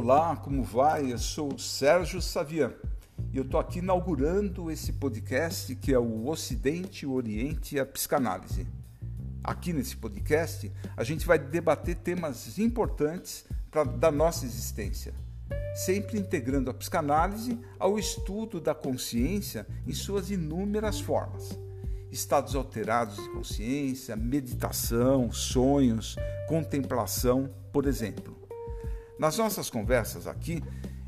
Olá, como vai? Eu sou o Sérgio Savian e eu estou aqui inaugurando esse podcast que é o Ocidente, o Oriente e a Psicanálise. Aqui nesse podcast a gente vai debater temas importantes pra, da nossa existência, sempre integrando a psicanálise ao estudo da consciência em suas inúmeras formas. Estados alterados de consciência, meditação, sonhos, contemplação, por exemplo. Nas nossas conversas aqui,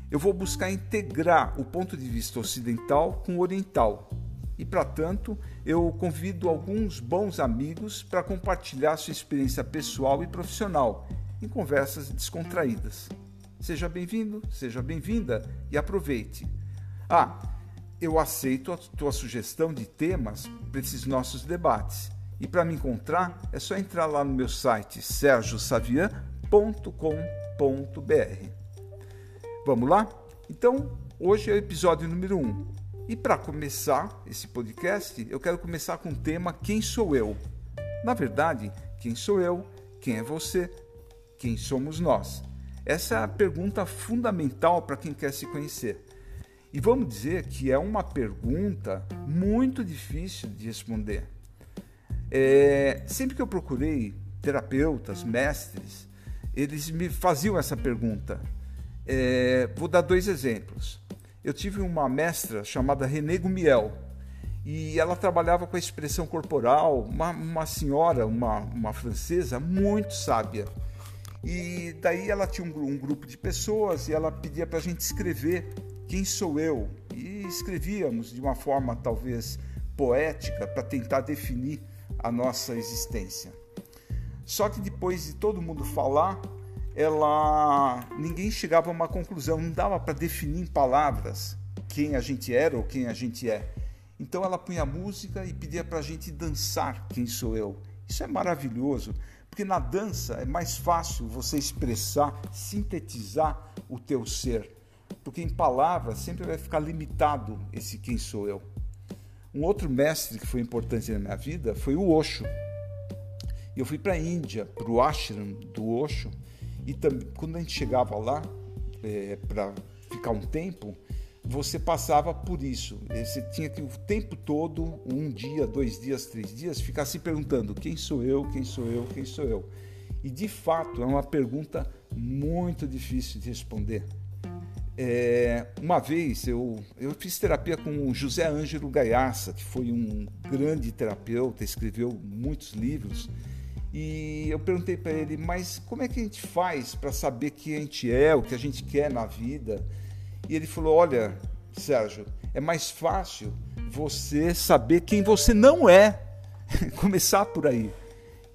eu vou buscar integrar o ponto de vista ocidental com o oriental. E, para tanto, eu convido alguns bons amigos para compartilhar sua experiência pessoal e profissional em conversas descontraídas. Seja bem-vindo, seja bem-vinda e aproveite. Ah, eu aceito a tua sugestão de temas para esses nossos debates. E para me encontrar é só entrar lá no meu site sergiosavian.com.br Vamos lá? Então, hoje é o episódio número 1. Um. E para começar esse podcast, eu quero começar com o tema Quem sou eu? Na verdade, quem sou eu? Quem é você? Quem somos nós? Essa é a pergunta fundamental para quem quer se conhecer. E vamos dizer que é uma pergunta muito difícil de responder. É, sempre que eu procurei terapeutas, mestres, eles me faziam essa pergunta. É, vou dar dois exemplos. Eu tive uma mestra chamada René Gumiel e ela trabalhava com a expressão corporal, uma, uma senhora, uma, uma francesa muito sábia. E daí ela tinha um, um grupo de pessoas e ela pedia para a gente escrever quem sou eu. E escrevíamos de uma forma talvez poética para tentar definir a nossa existência. Só que depois de todo mundo falar, ela ninguém chegava a uma conclusão, não dava para definir em palavras quem a gente era ou quem a gente é. Então ela punha música e pedia para a gente dançar quem sou eu. Isso é maravilhoso, porque na dança é mais fácil você expressar, sintetizar o teu ser, porque em palavras sempre vai ficar limitado esse quem sou eu. Um outro mestre que foi importante na minha vida foi o Osho. Eu fui para a Índia, para o ashram do Osho, e também, quando a gente chegava lá é, para ficar um tempo, você passava por isso. Você tinha que o tempo todo, um dia, dois dias, três dias, ficar se perguntando: quem sou eu, quem sou eu, quem sou eu? E de fato é uma pergunta muito difícil de responder. É, uma vez eu, eu fiz terapia com o José Ângelo Gaiaça, que foi um grande terapeuta, escreveu muitos livros. E eu perguntei para ele, mas como é que a gente faz para saber quem a gente é, o que a gente quer na vida? E ele falou: Olha, Sérgio, é mais fácil você saber quem você não é. Começar por aí.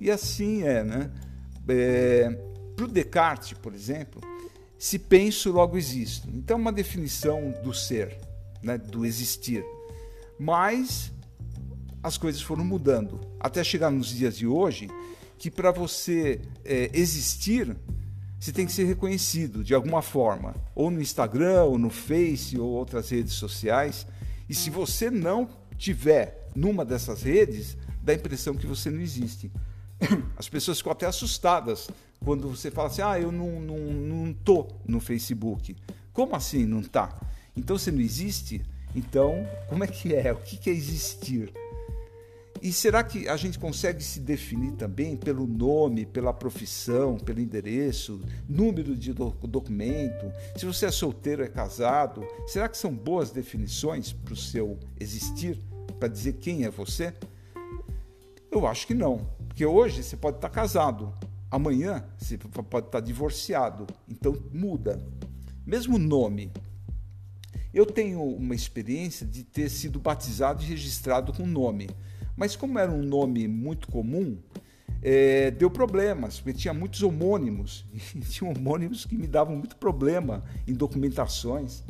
E assim é, né? É, para o Descartes, por exemplo, se penso, logo existo. Então, é uma definição do ser, né? do existir. Mas as coisas foram mudando. Até chegar nos dias de hoje, que para você é, existir, você tem que ser reconhecido de alguma forma, ou no Instagram, ou no Face, ou outras redes sociais. E se você não tiver numa dessas redes, dá a impressão que você não existe. As pessoas ficam até assustadas quando você fala assim: ah, eu não, não, não tô no Facebook. Como assim não tá? Então você não existe? Então, como é que é? O que é existir? E será que a gente consegue se definir também pelo nome, pela profissão, pelo endereço, número de documento? Se você é solteiro é casado? Será que são boas definições para o seu existir, para dizer quem é você? Eu acho que não, porque hoje você pode estar casado, amanhã você pode estar divorciado, então muda. Mesmo nome. Eu tenho uma experiência de ter sido batizado e registrado com nome. Mas como era um nome muito comum, é, deu problemas, porque tinha muitos homônimos, e tinha homônimos que me davam muito problema em documentações.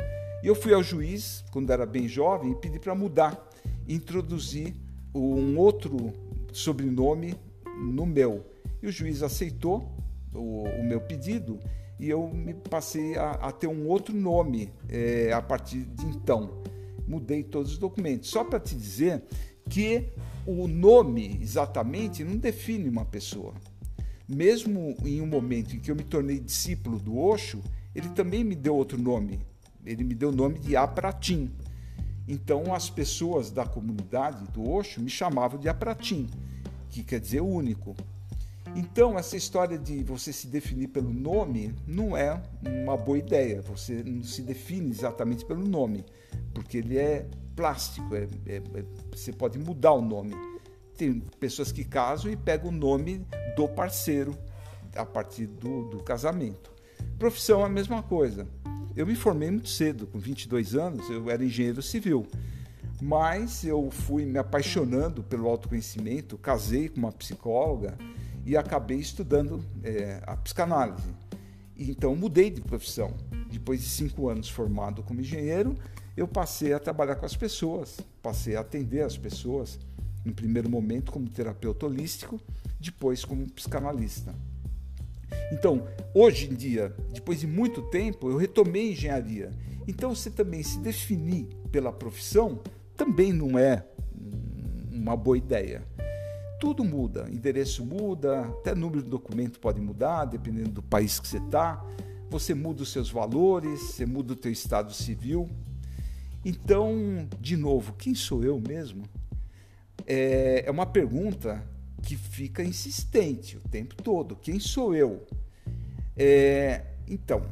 E eu fui ao juiz, quando era bem jovem, e pedi para mudar, introduzir um outro sobrenome no meu. E o juiz aceitou o, o meu pedido e eu me passei a, a ter um outro nome é, a partir de então. Mudei todos os documentos. Só para te dizer que o nome exatamente não define uma pessoa. Mesmo em um momento em que eu me tornei discípulo do Osho, ele também me deu outro nome. Ele me deu o nome de Apratim. Então as pessoas da comunidade do Osho me chamavam de Apratim, que quer dizer único. Então, essa história de você se definir pelo nome não é uma boa ideia. Você não se define exatamente pelo nome, porque ele é plástico, é, é, é, você pode mudar o nome. Tem pessoas que casam e pegam o nome do parceiro a partir do, do casamento. Profissão é a mesma coisa. Eu me formei muito cedo, com 22 anos, eu era engenheiro civil. Mas eu fui me apaixonando pelo autoconhecimento, casei com uma psicóloga e acabei estudando é, a psicanálise. Então mudei de profissão. Depois de cinco anos formado como engenheiro, eu passei a trabalhar com as pessoas, passei a atender as pessoas, em primeiro momento como terapeuta holístico, depois como psicanalista. Então, hoje em dia, depois de muito tempo, eu retomei engenharia. Então, você também se definir pela profissão também não é uma boa ideia tudo muda, endereço muda, até número de documento pode mudar, dependendo do país que você está. Você muda os seus valores, você muda o teu estado civil. Então, de novo, quem sou eu mesmo? É, é uma pergunta que fica insistente o tempo todo. Quem sou eu? É, então,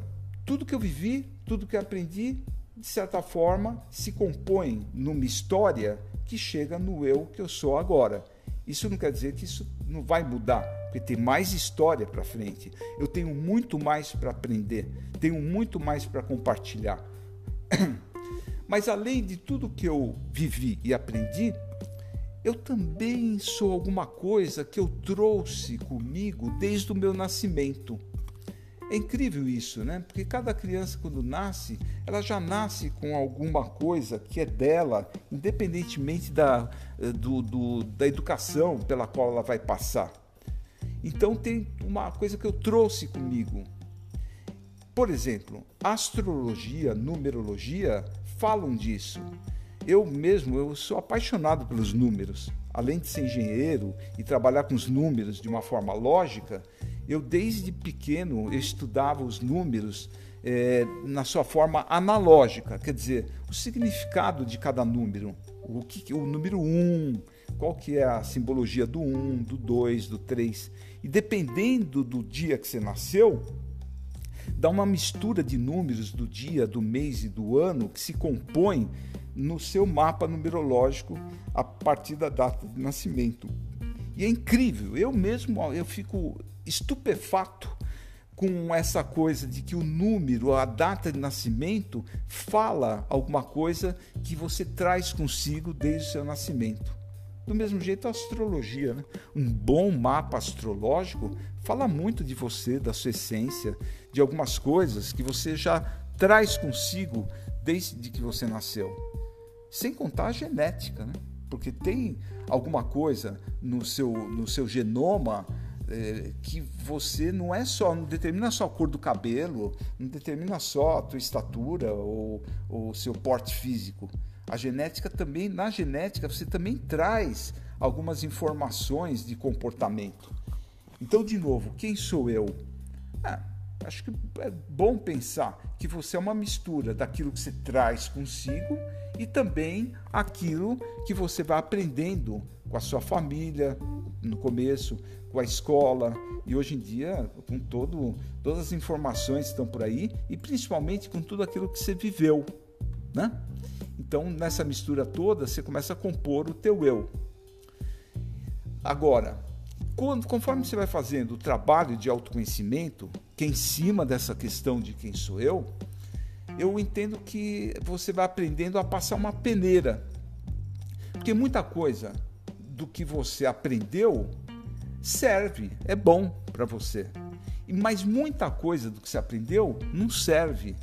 tudo que eu vivi, tudo que eu aprendi, de certa forma, se compõe numa história que chega no eu que eu sou agora. Isso não quer dizer que isso não vai mudar, porque tem mais história para frente. Eu tenho muito mais para aprender, tenho muito mais para compartilhar. Mas além de tudo que eu vivi e aprendi, eu também sou alguma coisa que eu trouxe comigo desde o meu nascimento. É incrível isso, né? Porque cada criança, quando nasce, ela já nasce com alguma coisa que é dela, independentemente da, eh, do, do, da educação pela qual ela vai passar. Então, tem uma coisa que eu trouxe comigo. Por exemplo, astrologia, numerologia falam disso. Eu mesmo, eu sou apaixonado pelos números. Além de ser engenheiro e trabalhar com os números de uma forma lógica, eu, desde pequeno, eu estudava os números é, na sua forma analógica, quer dizer, o significado de cada número. O, que, o número 1, um, qual que é a simbologia do 1, um, do 2, do 3. E dependendo do dia que você nasceu, dá uma mistura de números do dia, do mês e do ano que se compõe no seu mapa numerológico a partir da data de nascimento. E é incrível, eu mesmo eu fico estupefato com essa coisa de que o número, a data de nascimento, fala alguma coisa que você traz consigo desde o seu nascimento. Do mesmo jeito, a astrologia. Né? Um bom mapa astrológico fala muito de você, da sua essência, de algumas coisas que você já traz consigo desde que você nasceu. Sem contar a genética, né? porque tem alguma coisa no seu, no seu genoma é, que você não é só, não determina só a cor do cabelo, não determina só a tua estatura ou o seu porte físico. A genética também, na genética, você também traz algumas informações de comportamento. Então, de novo, quem sou eu? Ah, acho que é bom pensar que você é uma mistura daquilo que você traz consigo e também aquilo que você vai aprendendo com a sua família no começo, com a escola e hoje em dia com todo, todas as informações que estão por aí e principalmente com tudo aquilo que você viveu, né? Então nessa mistura toda você começa a compor o teu eu. Agora, quando, conforme você vai fazendo o trabalho de autoconhecimento, que é em cima dessa questão de quem sou eu, eu entendo que você vai aprendendo a passar uma peneira. Porque muita coisa do que você aprendeu serve, é bom para você. Mas muita coisa do que você aprendeu não serve.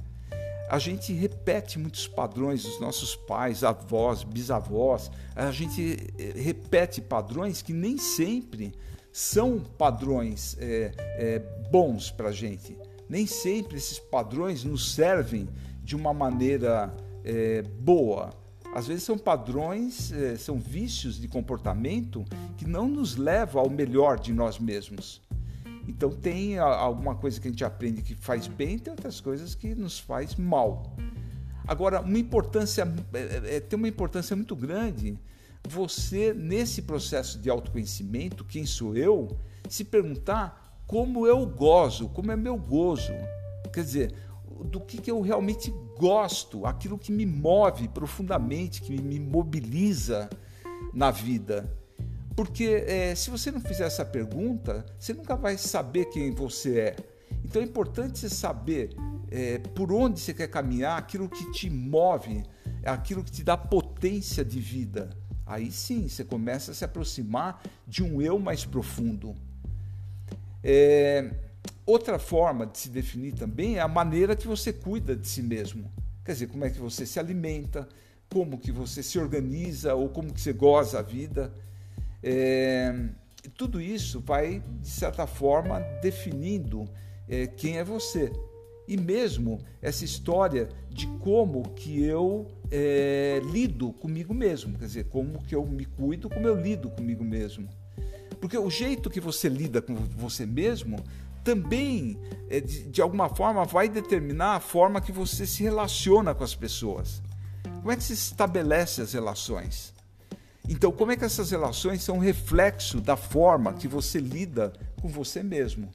A gente repete muitos padrões dos nossos pais, avós, bisavós. A gente eh, repete padrões que nem sempre são padrões é, é, bons para a gente. Nem sempre esses padrões nos servem de uma maneira é, boa. Às vezes são padrões, são vícios de comportamento que não nos levam ao melhor de nós mesmos. Então tem alguma coisa que a gente aprende que faz bem, tem outras coisas que nos faz mal. Agora, uma importância é, é, tem uma importância muito grande você nesse processo de autoconhecimento, quem sou eu, se perguntar como eu gozo, como é meu gozo. Quer dizer, do que, que eu realmente gosto, aquilo que me move profundamente, que me mobiliza na vida. Porque é, se você não fizer essa pergunta, você nunca vai saber quem você é. Então é importante você saber é, por onde você quer caminhar, aquilo que te move, aquilo que te dá potência de vida. Aí sim você começa a se aproximar de um eu mais profundo. É, outra forma de se definir também é a maneira que você cuida de si mesmo. Quer dizer, como é que você se alimenta, como que você se organiza ou como que você goza a vida. É, tudo isso vai, de certa forma, definindo é, quem é você. E mesmo essa história de como que eu é, lido comigo mesmo, quer dizer, como que eu me cuido, como eu lido comigo mesmo. Porque o jeito que você lida com você mesmo também, de, de alguma forma, vai determinar a forma que você se relaciona com as pessoas. Como é que se estabelece as relações? Então, como é que essas relações são reflexo da forma que você lida com você mesmo?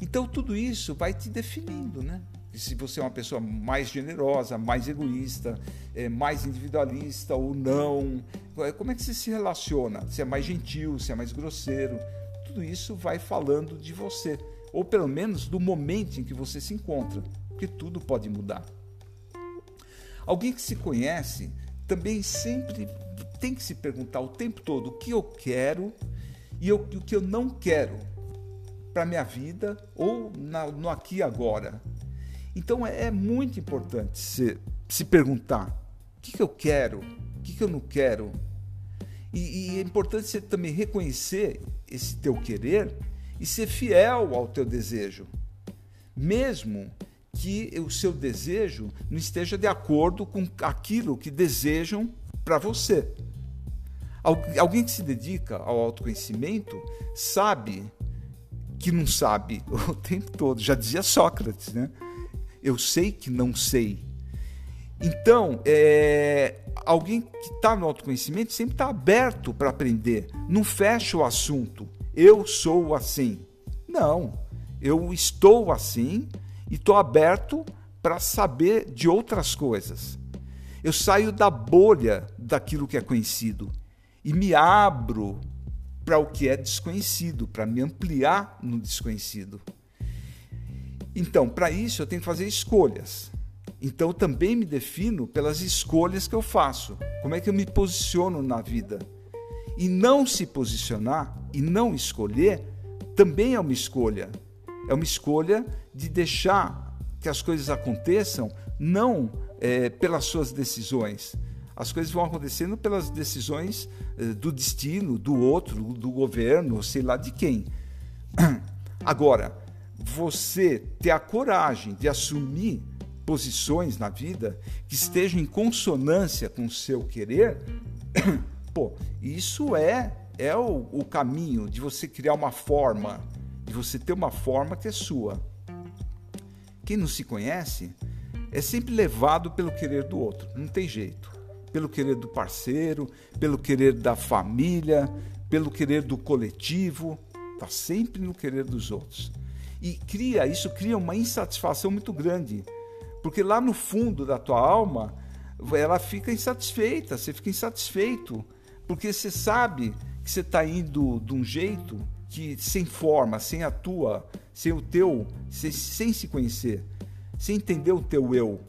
Então, tudo isso vai te definindo, né? Se você é uma pessoa mais generosa, mais egoísta, é, mais individualista ou não, é, como é que você se relaciona? Se é mais gentil, se é mais grosseiro, tudo isso vai falando de você, ou pelo menos do momento em que você se encontra, porque tudo pode mudar. Alguém que se conhece também sempre tem que se perguntar o tempo todo o que eu quero e o que eu não quero para minha vida ou na, no aqui e agora. Então é, é muito importante se, se perguntar o que, que eu quero, o que, que eu não quero. E, e é importante você também reconhecer esse teu querer e ser fiel ao teu desejo. Mesmo que o seu desejo não esteja de acordo com aquilo que desejam para você. Alguém que se dedica ao autoconhecimento sabe que não sabe o tempo todo. Já dizia Sócrates, né? Eu sei que não sei. Então, é, alguém que está no autoconhecimento sempre está aberto para aprender. Não fecha o assunto. Eu sou assim. Não. Eu estou assim e estou aberto para saber de outras coisas. Eu saio da bolha daquilo que é conhecido e me abro para o que é desconhecido, para me ampliar no desconhecido. Então, para isso eu tenho que fazer escolhas. Então, eu também me defino pelas escolhas que eu faço. Como é que eu me posiciono na vida? E não se posicionar e não escolher também é uma escolha. É uma escolha de deixar que as coisas aconteçam não é, pelas suas decisões. As coisas vão acontecendo pelas decisões é, do destino, do outro, do governo, sei lá de quem. Agora, você ter a coragem de assumir posições na vida que estejam em consonância com o seu querer, pô, isso é é o, o caminho de você criar uma forma, de você ter uma forma que é sua. Quem não se conhece é sempre levado pelo querer do outro, não tem jeito. Pelo querer do parceiro, pelo querer da família, pelo querer do coletivo, está sempre no querer dos outros. E cria, isso cria uma insatisfação muito grande, porque lá no fundo da tua alma, ela fica insatisfeita, você fica insatisfeito, porque você sabe que você está indo de um jeito que sem forma, sem a tua, sem o teu, sem, sem se conhecer, sem entender o teu eu.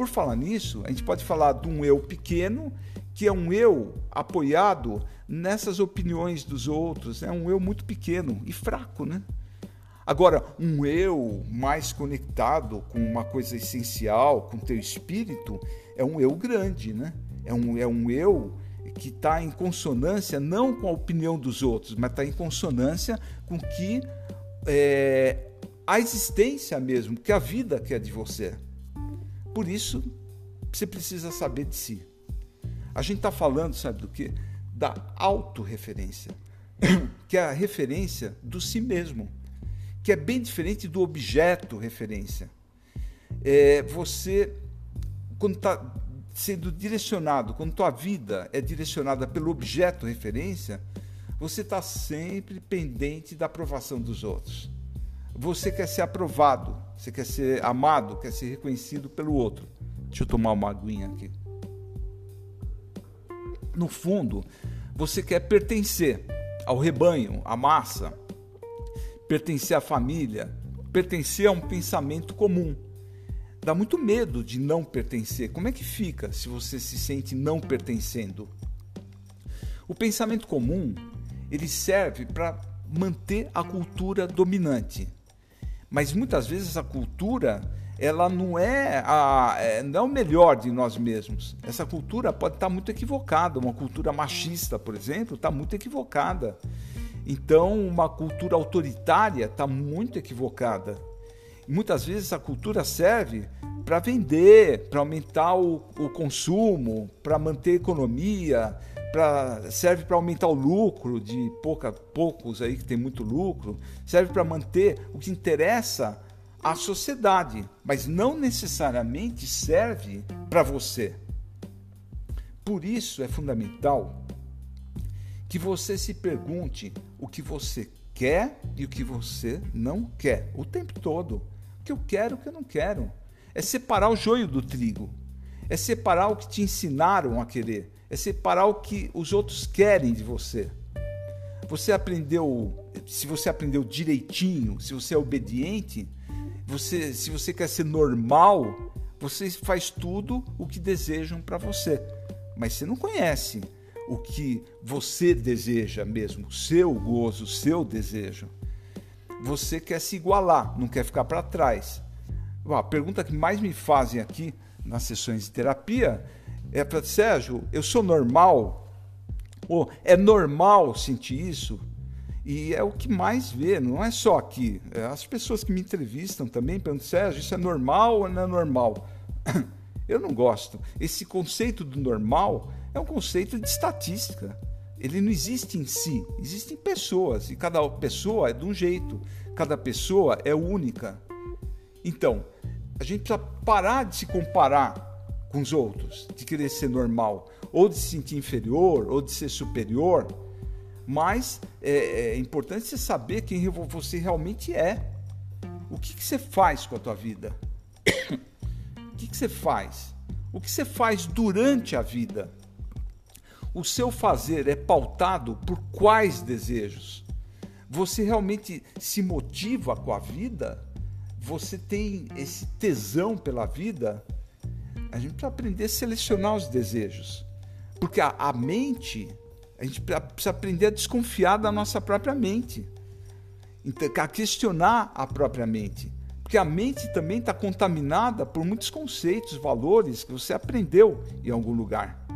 Por falar nisso, a gente pode falar de um eu pequeno, que é um eu apoiado nessas opiniões dos outros, é um eu muito pequeno e fraco, né? Agora, um eu mais conectado com uma coisa essencial, com teu espírito, é um eu grande, né? É um, é um eu que está em consonância não com a opinião dos outros, mas está em consonância com que é, a existência mesmo, que a vida quer de você. Por isso, você precisa saber de si. A gente está falando, sabe do que? Da autorreferência, que é a referência do si mesmo. que é bem diferente do objeto referência. É, você, quando está sendo direcionado, quando tua vida é direcionada pelo objeto referência, você está sempre pendente da aprovação dos outros. Você quer ser aprovado, você quer ser amado, quer ser reconhecido pelo outro. Deixa eu tomar uma aguinha aqui. No fundo, você quer pertencer ao rebanho, à massa, pertencer à família, pertencer a um pensamento comum. Dá muito medo de não pertencer. Como é que fica se você se sente não pertencendo? O pensamento comum, ele serve para manter a cultura dominante. Mas muitas vezes essa cultura, ela não é, a, é, não é o melhor de nós mesmos. Essa cultura pode estar muito equivocada. Uma cultura machista, por exemplo, está muito equivocada. Então, uma cultura autoritária está muito equivocada. Muitas vezes a cultura serve para vender, para aumentar o, o consumo, para manter a economia, pra, serve para aumentar o lucro de pouca, poucos aí que tem muito lucro, serve para manter o que interessa à sociedade, mas não necessariamente serve para você. Por isso é fundamental que você se pergunte o que você quer e o que você não quer o tempo todo que eu quero, o que eu não quero. É separar o joio do trigo. É separar o que te ensinaram a querer. É separar o que os outros querem de você. Você aprendeu, se você aprendeu direitinho, se você é obediente, você, se você quer ser normal, você faz tudo o que desejam para você. Mas você não conhece o que você deseja mesmo, o seu gozo, o seu desejo você quer se igualar, não quer ficar para trás. A pergunta que mais me fazem aqui nas sessões de terapia é para Sérgio, eu sou normal? Ou é normal sentir isso? E é o que mais vê, não é só aqui. É as pessoas que me entrevistam também perguntam, Sérgio, isso é normal ou não é normal? Eu não gosto. Esse conceito do normal é um conceito de estatística ele não existe em si, existem pessoas e cada pessoa é de um jeito, cada pessoa é única. Então, a gente precisa parar de se comparar com os outros, de querer ser normal, ou de se sentir inferior, ou de ser superior. Mas é, é importante você saber quem você realmente é. O que, que você faz com a tua vida? o que, que você faz? O que você faz durante a vida? O seu fazer é pautado por quais desejos? Você realmente se motiva com a vida? Você tem esse tesão pela vida? A gente precisa aprender a selecionar os desejos. Porque a, a mente, a gente precisa aprender a desconfiar da nossa própria mente. Então, a questionar a própria mente. Porque a mente também está contaminada por muitos conceitos, valores que você aprendeu em algum lugar.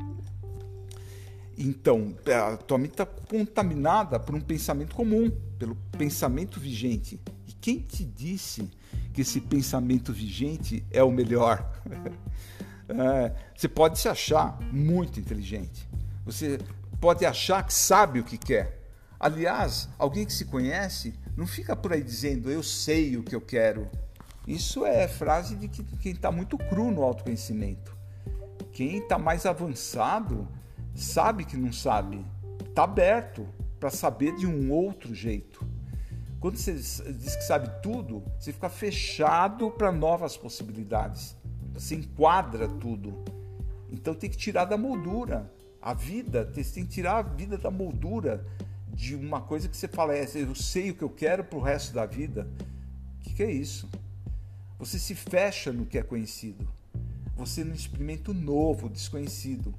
Então, a tua mente está contaminada por um pensamento comum, pelo pensamento vigente. E quem te disse que esse pensamento vigente é o melhor? é, você pode se achar muito inteligente. Você pode achar que sabe o que quer. Aliás, alguém que se conhece não fica por aí dizendo eu sei o que eu quero. Isso é frase de quem está muito cru no autoconhecimento. Quem está mais avançado sabe que não sabe, está aberto para saber de um outro jeito. Quando você diz que sabe tudo, você fica fechado para novas possibilidades. Você enquadra tudo. Então tem que tirar da moldura. A vida, tem que tirar a vida da moldura de uma coisa que você fala, é, eu sei o que eu quero para o resto da vida. O que, que é isso? Você se fecha no que é conhecido. Você não experimenta o novo, o desconhecido.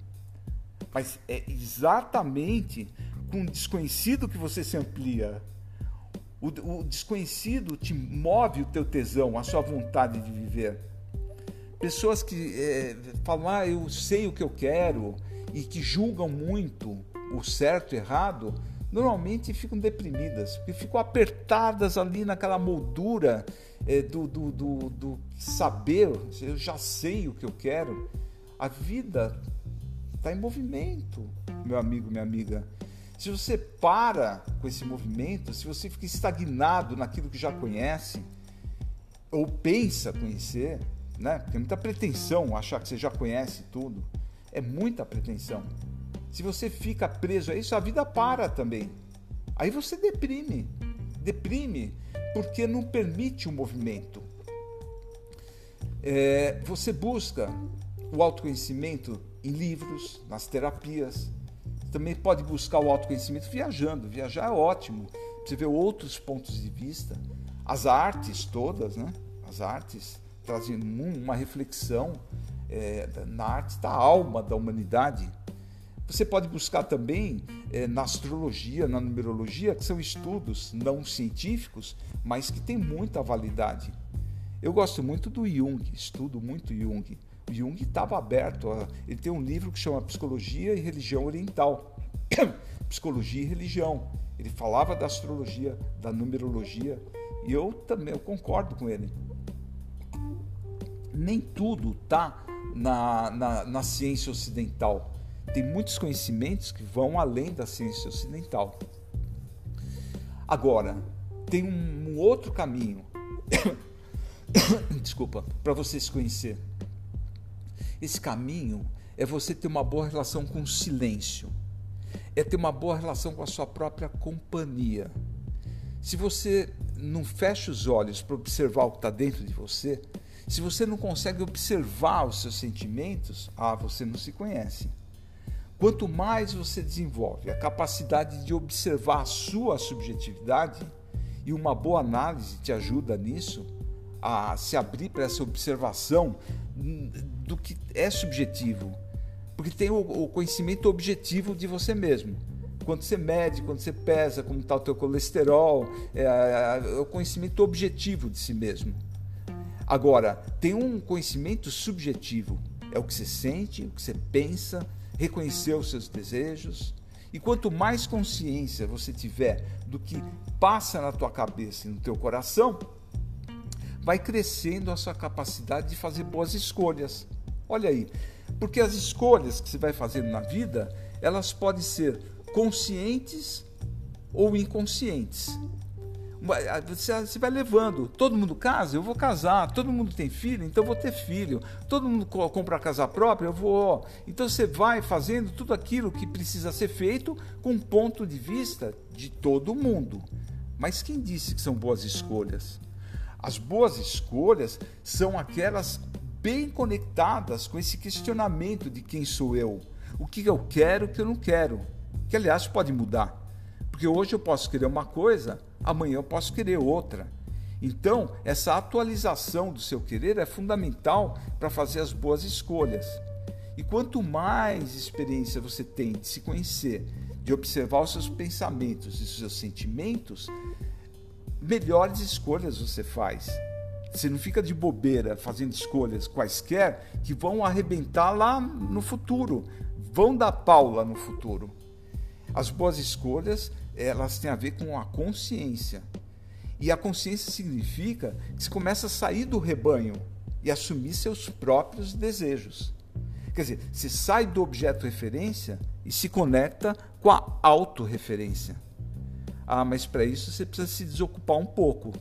Mas é exatamente com o desconhecido que você se amplia. O, o desconhecido te move o teu tesão, a sua vontade de viver. Pessoas que é, falam, ah, eu sei o que eu quero e que julgam muito o certo e errado, normalmente ficam deprimidas, porque ficam apertadas ali naquela moldura é, do, do, do, do saber, eu já sei o que eu quero. A vida está em movimento, meu amigo, minha amiga. Se você para com esse movimento, se você fica estagnado naquilo que já conhece, ou pensa conhecer, né? Porque é muita pretensão achar que você já conhece tudo. É muita pretensão. Se você fica preso a isso, a vida para também. Aí você deprime. Deprime porque não permite o movimento. É, você busca o autoconhecimento em livros, nas terapias. Também pode buscar o autoconhecimento viajando. Viajar é ótimo. Você vê outros pontos de vista. As artes todas, né? As artes trazem uma reflexão é, na arte da alma da humanidade. Você pode buscar também é, na astrologia, na numerologia, que são estudos não científicos, mas que têm muita validade. Eu gosto muito do Jung, estudo muito Jung. Jung estava aberto, a, ele tem um livro que chama Psicologia e Religião Oriental. Psicologia e Religião. Ele falava da astrologia, da numerologia, e eu também eu concordo com ele. Nem tudo está na, na, na ciência ocidental. Tem muitos conhecimentos que vão além da ciência ocidental. Agora, tem um, um outro caminho, desculpa, para você se conhecer. Esse caminho é você ter uma boa relação com o silêncio, é ter uma boa relação com a sua própria companhia. Se você não fecha os olhos para observar o que está dentro de você, se você não consegue observar os seus sentimentos, ah, você não se conhece. Quanto mais você desenvolve a capacidade de observar a sua subjetividade, e uma boa análise te ajuda nisso, a se abrir para essa observação do que é subjetivo, porque tem o, conhecimento objetivo de você mesmo. Quando você mede, quando você pesa, como está o teu colesterol, é, é, o conhecimento objetivo de si mesmo. Agora, tem um conhecimento subjetivo, é o que você sente, o que você pensa, reconhecer os seus desejos. E quanto mais consciência você tiver do que passa na tua cabeça e no teu coração, vai crescendo a sua capacidade de fazer boas escolhas. Olha aí, porque as escolhas que você vai fazendo na vida, elas podem ser conscientes ou inconscientes. Você vai levando. Todo mundo casa, eu vou casar. Todo mundo tem filho, então eu vou ter filho. Todo mundo compra casa própria, eu vou. Então você vai fazendo tudo aquilo que precisa ser feito com um ponto de vista de todo mundo. Mas quem disse que são boas escolhas? As boas escolhas são aquelas bem conectadas com esse questionamento de quem sou eu, o que eu quero, o que eu não quero, que aliás pode mudar, porque hoje eu posso querer uma coisa, amanhã eu posso querer outra. Então, essa atualização do seu querer é fundamental para fazer as boas escolhas. E quanto mais experiência você tem de se conhecer, de observar os seus pensamentos e os seus sentimentos, melhores escolhas você faz. Você não fica de bobeira fazendo escolhas quaisquer que vão arrebentar lá no futuro, vão dar pau lá no futuro. As boas escolhas, elas têm a ver com a consciência. E a consciência significa que você começa a sair do rebanho e assumir seus próprios desejos. Quer dizer, você sai do objeto referência e se conecta com a autorreferência. Ah, mas para isso você precisa se desocupar um pouco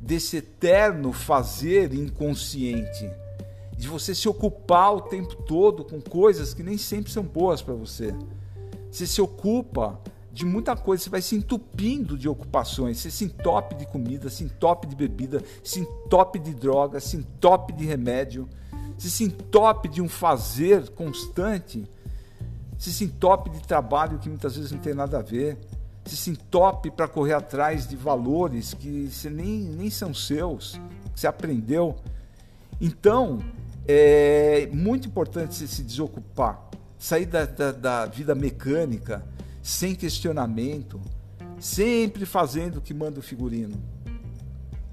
desse eterno fazer inconsciente, de você se ocupar o tempo todo com coisas que nem sempre são boas para você. Você se ocupa de muita coisa, você vai se entupindo de ocupações, você se entope de comida, se entope de bebida, se entope de droga, se entope de remédio, você se entope de um fazer constante, você se entope de trabalho que muitas vezes não tem nada a ver se se entope para correr atrás de valores que você nem, nem são seus, que você aprendeu. Então, é muito importante você se desocupar, sair da, da, da vida mecânica, sem questionamento, sempre fazendo o que manda o figurino.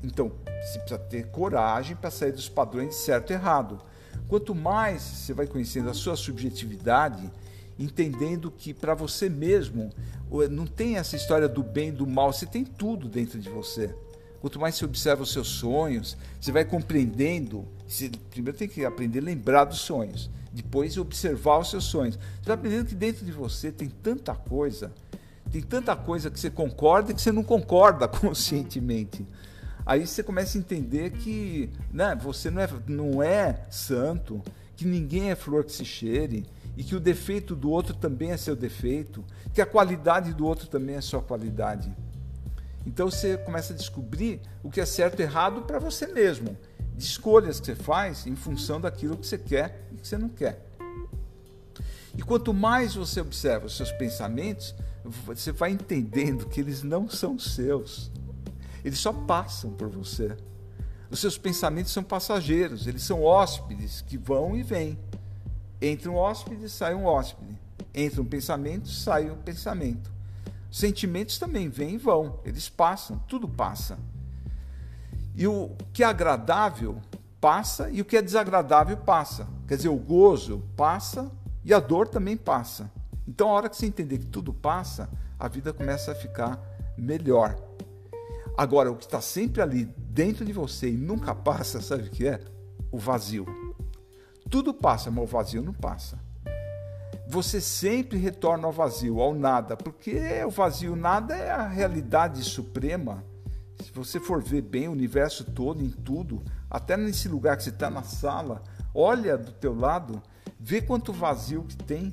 Então, você precisa ter coragem para sair dos padrões de certo e errado. Quanto mais você vai conhecendo a sua subjetividade, entendendo que para você mesmo não tem essa história do bem e do mal, você tem tudo dentro de você. Quanto mais você observa os seus sonhos, você vai compreendendo. Você primeiro tem que aprender a lembrar dos sonhos, depois observar os seus sonhos. Você vai aprendendo que dentro de você tem tanta coisa, Tem tanta coisa que você concorda e que você não concorda conscientemente. Aí você começa a entender que né, você não é, não é santo, que ninguém é flor que se cheire, e que o defeito do outro também é seu defeito, que a qualidade do outro também é sua qualidade. Então você começa a descobrir o que é certo e errado para você mesmo, de escolhas que você faz em função daquilo que você quer e que você não quer. E quanto mais você observa os seus pensamentos, você vai entendendo que eles não são seus. Eles só passam por você. Os seus pensamentos são passageiros, eles são hóspedes que vão e vêm. Entra um hóspede, sai um hóspede. Entra um pensamento, sai um pensamento. Sentimentos também vêm e vão, eles passam, tudo passa. E o que é agradável passa e o que é desagradável passa. Quer dizer, o gozo passa e a dor também passa. Então, a hora que você entender que tudo passa, a vida começa a ficar melhor. Agora, o que está sempre ali dentro de você e nunca passa, sabe o que é? O vazio. Tudo passa, mas o vazio não passa. Você sempre retorna ao vazio, ao nada, porque o vazio, nada é a realidade suprema. Se você for ver bem o universo todo, em tudo, até nesse lugar que você está na sala, olha do teu lado, vê quanto vazio que tem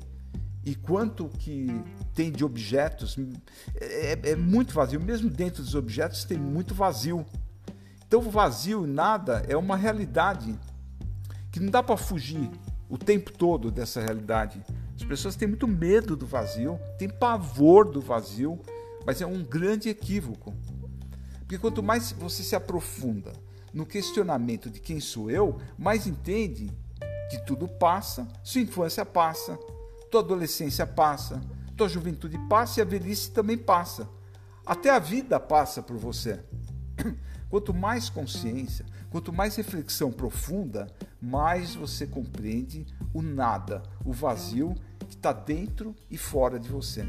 e quanto que tem de objetos. É, é muito vazio, mesmo dentro dos objetos tem muito vazio. Então, vazio, nada, é uma realidade que não dá para fugir o tempo todo dessa realidade. As pessoas têm muito medo do vazio, têm pavor do vazio, mas é um grande equívoco. Porque quanto mais você se aprofunda no questionamento de quem sou eu, mais entende que tudo passa, sua infância passa, tua adolescência passa, tua juventude passa e a velhice também passa. Até a vida passa por você. Quanto mais consciência, quanto mais reflexão profunda, mais você compreende o nada, o vazio que está dentro e fora de você.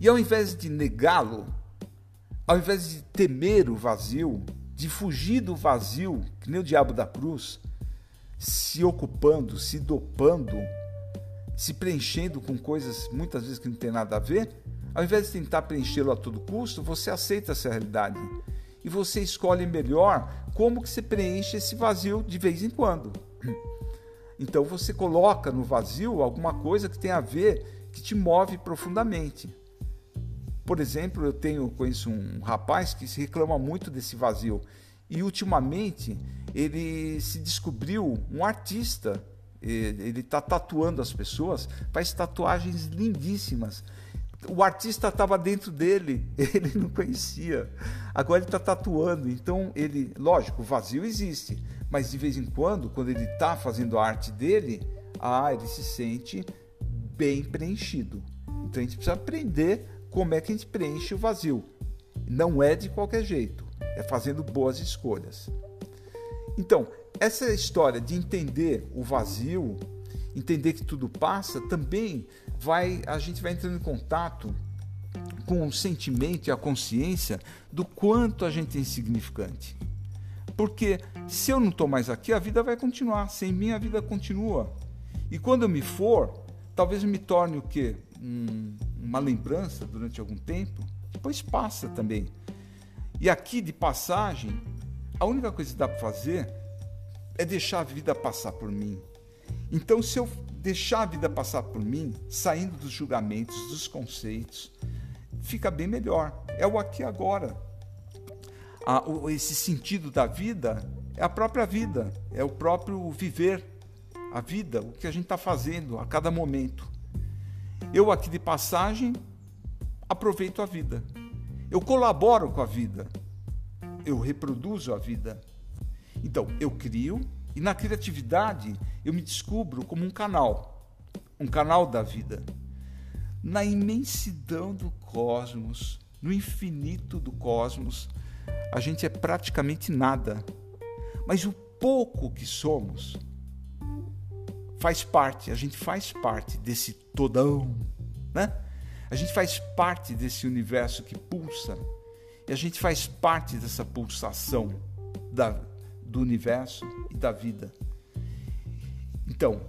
E ao invés de negá-lo, ao invés de temer o vazio, de fugir do vazio, que nem o diabo da cruz, se ocupando, se dopando, se preenchendo com coisas muitas vezes que não tem nada a ver, ao invés de tentar preenchê-lo a todo custo, você aceita essa realidade e você escolhe melhor como que você preenche esse vazio de vez em quando. Então você coloca no vazio alguma coisa que tem a ver, que te move profundamente. Por exemplo, eu tenho conheço um rapaz que se reclama muito desse vazio e ultimamente ele se descobriu um artista. Ele está tatuando as pessoas, faz tatuagens lindíssimas o artista estava dentro dele, ele não conhecia. Agora ele está tatuando. Então, ele, lógico, o vazio existe, mas de vez em quando, quando ele está fazendo a arte dele, ah, ele se sente bem preenchido. Então a gente precisa aprender como é que a gente preenche o vazio. Não é de qualquer jeito, é fazendo boas escolhas. Então, essa história de entender o vazio, entender que tudo passa, também vai a gente vai entrando em contato com o sentimento e a consciência do quanto a gente é insignificante. Porque se eu não estou mais aqui, a vida vai continuar. Sem mim, a vida continua. E quando eu me for, talvez eu me torne o quê? Um, uma lembrança durante algum tempo. Depois passa também. E aqui, de passagem, a única coisa que dá para fazer é deixar a vida passar por mim. Então, se eu deixar a vida passar por mim, saindo dos julgamentos, dos conceitos, fica bem melhor. É o aqui agora. Ah, esse sentido da vida é a própria vida, é o próprio viver a vida, o que a gente está fazendo a cada momento. Eu aqui de passagem aproveito a vida. Eu colaboro com a vida. Eu reproduzo a vida. Então, eu crio e na criatividade eu me descubro como um canal, um canal da vida. Na imensidão do cosmos, no infinito do cosmos, a gente é praticamente nada. Mas o pouco que somos faz parte, a gente faz parte desse todão, né? A gente faz parte desse universo que pulsa e a gente faz parte dessa pulsação da, do universo e da vida. Então,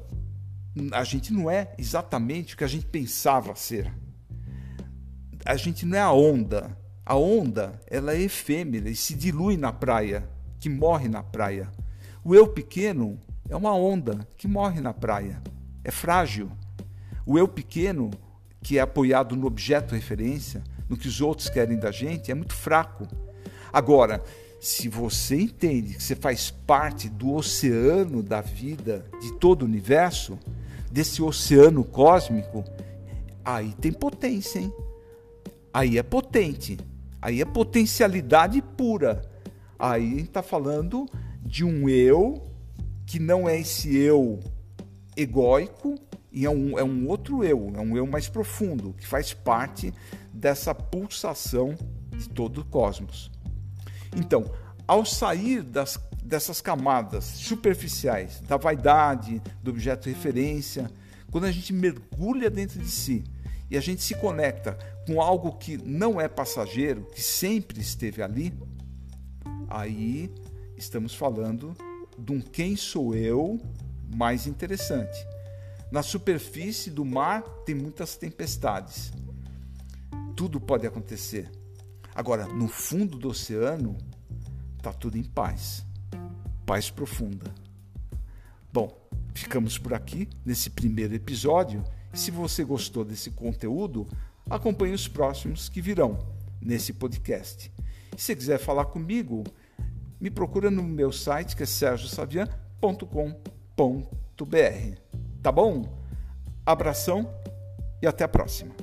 a gente não é exatamente o que a gente pensava ser. a gente não é a onda. A onda, ela é efêmera e se dilui na praia, que morre na praia. O eu pequeno é uma onda que morre na praia. É frágil. O eu pequeno, que é apoiado no objeto referência, no que os outros querem da gente, é muito fraco. Agora, se você entende que você faz parte do oceano da vida, de todo o universo, desse oceano cósmico, aí tem potência, hein? Aí é potente. Aí é potencialidade pura. Aí está falando de um eu que não é esse eu egóico e é um, é um outro eu, é um eu mais profundo, que faz parte dessa pulsação de todo o cosmos. Então, ao sair das, dessas camadas superficiais, da vaidade, do objeto de referência, quando a gente mergulha dentro de si e a gente se conecta com algo que não é passageiro, que sempre esteve ali, aí estamos falando de um quem sou eu mais interessante. Na superfície do mar tem muitas tempestades. Tudo pode acontecer. Agora, no fundo do oceano, está tudo em paz. Paz profunda. Bom, ficamos por aqui nesse primeiro episódio. Se você gostou desse conteúdo, acompanhe os próximos que virão nesse podcast. Se quiser falar comigo, me procura no meu site que é sergiosavian.com.br. Tá bom? Abração e até a próxima.